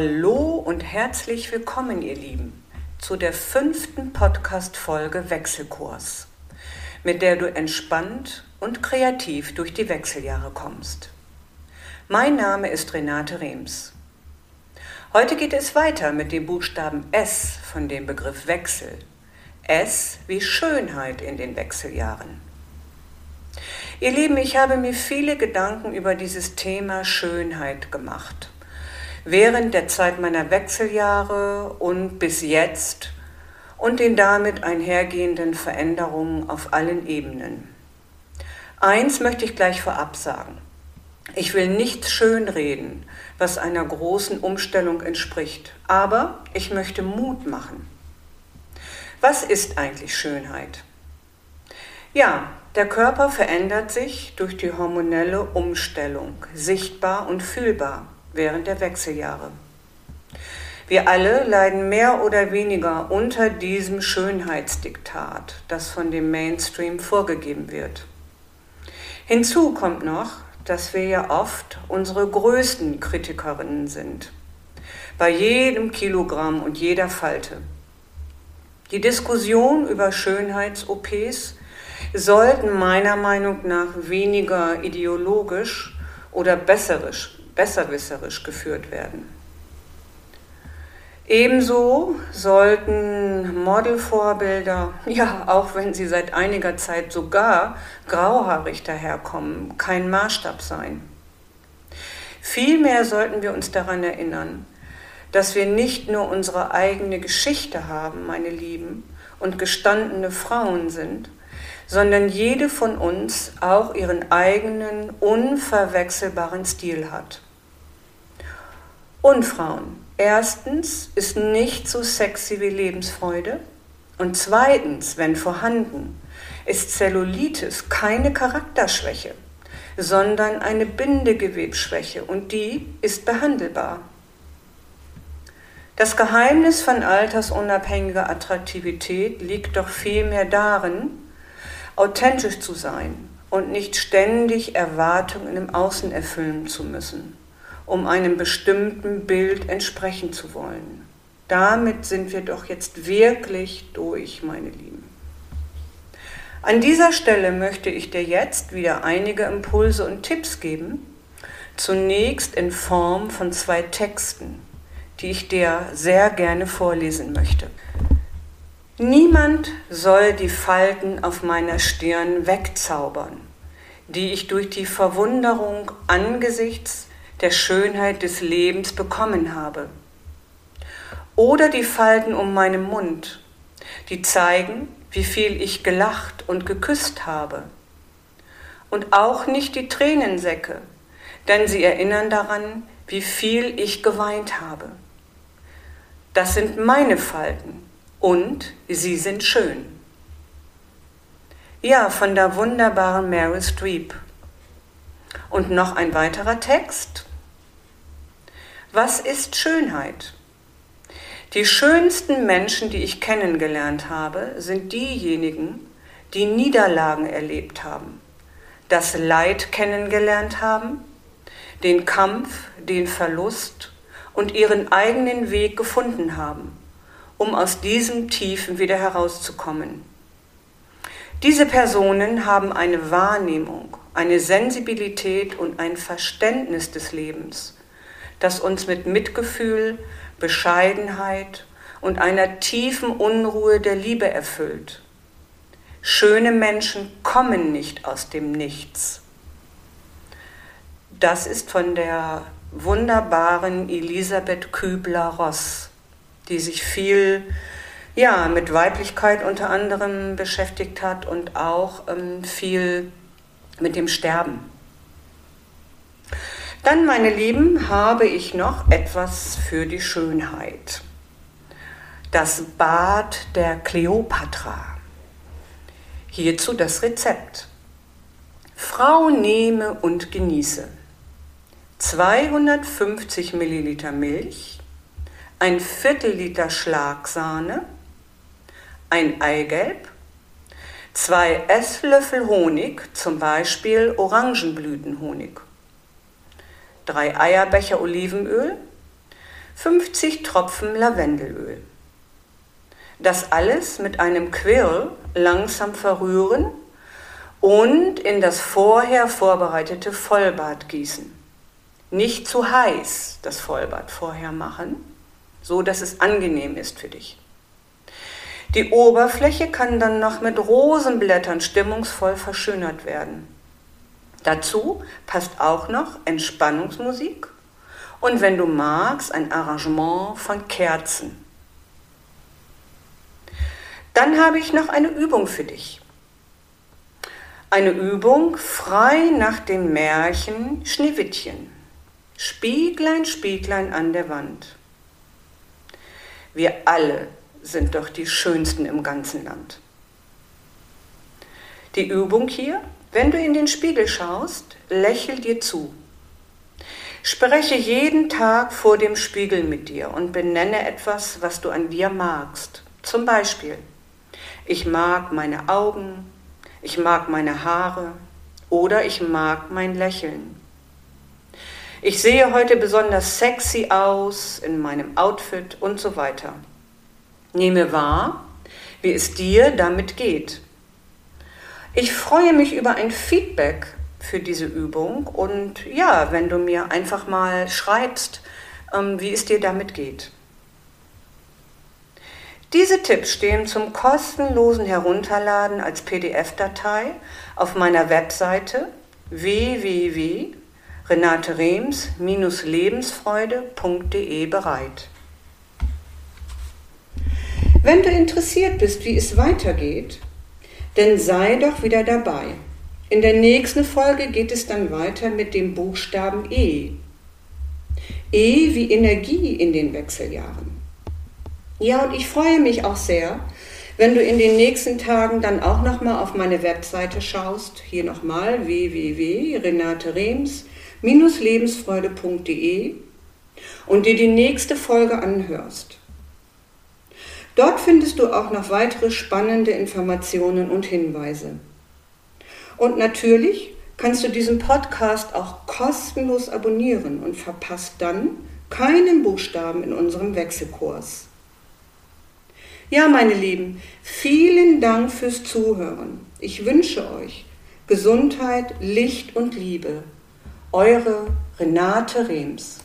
Hallo und herzlich willkommen, ihr Lieben, zu der fünften Podcast-Folge Wechselkurs, mit der du entspannt und kreativ durch die Wechseljahre kommst. Mein Name ist Renate Rems. Heute geht es weiter mit dem Buchstaben S von dem Begriff Wechsel. S wie Schönheit in den Wechseljahren. Ihr Lieben, ich habe mir viele Gedanken über dieses Thema Schönheit gemacht während der Zeit meiner Wechseljahre und bis jetzt und den damit einhergehenden Veränderungen auf allen Ebenen. Eins möchte ich gleich vorab sagen. Ich will nichts schönreden, was einer großen Umstellung entspricht, aber ich möchte Mut machen. Was ist eigentlich Schönheit? Ja, der Körper verändert sich durch die hormonelle Umstellung, sichtbar und fühlbar während der Wechseljahre. Wir alle leiden mehr oder weniger unter diesem Schönheitsdiktat, das von dem Mainstream vorgegeben wird. Hinzu kommt noch, dass wir ja oft unsere größten Kritikerinnen sind. Bei jedem Kilogramm und jeder Falte. Die Diskussion über Schönheits-OPs sollten meiner Meinung nach weniger ideologisch oder besserisch besserwisserisch geführt werden. Ebenso sollten Modelvorbilder, ja, auch wenn sie seit einiger Zeit sogar grauhaarig daherkommen, kein Maßstab sein. Vielmehr sollten wir uns daran erinnern, dass wir nicht nur unsere eigene Geschichte haben, meine Lieben, und gestandene Frauen sind, sondern jede von uns auch ihren eigenen, unverwechselbaren Stil hat. Und Frauen, erstens ist nicht so sexy wie Lebensfreude. Und zweitens, wenn vorhanden, ist Zellulitis keine Charakterschwäche, sondern eine Bindegewebsschwäche und die ist behandelbar. Das Geheimnis von altersunabhängiger Attraktivität liegt doch vielmehr darin, authentisch zu sein und nicht ständig Erwartungen im Außen erfüllen zu müssen um einem bestimmten Bild entsprechen zu wollen. Damit sind wir doch jetzt wirklich durch, meine Lieben. An dieser Stelle möchte ich dir jetzt wieder einige Impulse und Tipps geben, zunächst in Form von zwei Texten, die ich dir sehr gerne vorlesen möchte. Niemand soll die Falten auf meiner Stirn wegzaubern, die ich durch die Verwunderung angesichts der Schönheit des Lebens bekommen habe. Oder die Falten um meinen Mund, die zeigen, wie viel ich gelacht und geküsst habe. Und auch nicht die Tränensäcke, denn sie erinnern daran, wie viel ich geweint habe. Das sind meine Falten und sie sind schön. Ja, von der wunderbaren Meryl Streep. Und noch ein weiterer Text was ist Schönheit? Die schönsten Menschen, die ich kennengelernt habe, sind diejenigen, die Niederlagen erlebt haben, das Leid kennengelernt haben, den Kampf, den Verlust und ihren eigenen Weg gefunden haben, um aus diesem Tiefen wieder herauszukommen. Diese Personen haben eine Wahrnehmung, eine Sensibilität und ein Verständnis des Lebens das uns mit Mitgefühl, Bescheidenheit und einer tiefen Unruhe der Liebe erfüllt. Schöne Menschen kommen nicht aus dem Nichts. Das ist von der wunderbaren Elisabeth Kübler-Ross, die sich viel ja, mit Weiblichkeit unter anderem beschäftigt hat und auch ähm, viel mit dem Sterben. Dann, meine Lieben, habe ich noch etwas für die Schönheit. Das Bad der Kleopatra. Hierzu das Rezept. Frau nehme und genieße 250 Milliliter Milch, ein Viertel Liter Schlagsahne, ein Eigelb, zwei Esslöffel Honig, zum Beispiel Orangenblütenhonig drei Eierbecher Olivenöl, 50 Tropfen Lavendelöl. Das alles mit einem Quirl langsam verrühren und in das vorher vorbereitete Vollbad gießen. Nicht zu heiß das Vollbad vorher machen, so dass es angenehm ist für dich. Die Oberfläche kann dann noch mit Rosenblättern stimmungsvoll verschönert werden. Dazu passt auch noch Entspannungsmusik und wenn du magst, ein Arrangement von Kerzen. Dann habe ich noch eine Übung für dich. Eine Übung frei nach dem Märchen Schneewittchen. Spieglein, Spieglein an der Wand. Wir alle sind doch die Schönsten im ganzen Land. Die Übung hier, wenn du in den Spiegel schaust, lächel dir zu. Spreche jeden Tag vor dem Spiegel mit dir und benenne etwas, was du an dir magst. Zum Beispiel, ich mag meine Augen, ich mag meine Haare oder ich mag mein Lächeln. Ich sehe heute besonders sexy aus in meinem Outfit und so weiter. Nehme wahr, wie es dir damit geht. Ich freue mich über ein Feedback für diese Übung und ja, wenn du mir einfach mal schreibst, ähm, wie es dir damit geht. Diese Tipps stehen zum kostenlosen Herunterladen als PDF-Datei auf meiner Webseite www.renaterems-lebensfreude.de bereit. Wenn du interessiert bist, wie es weitergeht, dann sei doch wieder dabei. In der nächsten Folge geht es dann weiter mit dem Buchstaben E. E wie Energie in den Wechseljahren. Ja, und ich freue mich auch sehr, wenn du in den nächsten Tagen dann auch nochmal auf meine Webseite schaust, hier nochmal www.renaterems-lebensfreude.de und dir die nächste Folge anhörst. Dort findest du auch noch weitere spannende Informationen und Hinweise. Und natürlich kannst du diesen Podcast auch kostenlos abonnieren und verpasst dann keinen Buchstaben in unserem Wechselkurs. Ja, meine Lieben, vielen Dank fürs Zuhören. Ich wünsche euch Gesundheit, Licht und Liebe. Eure Renate Rems.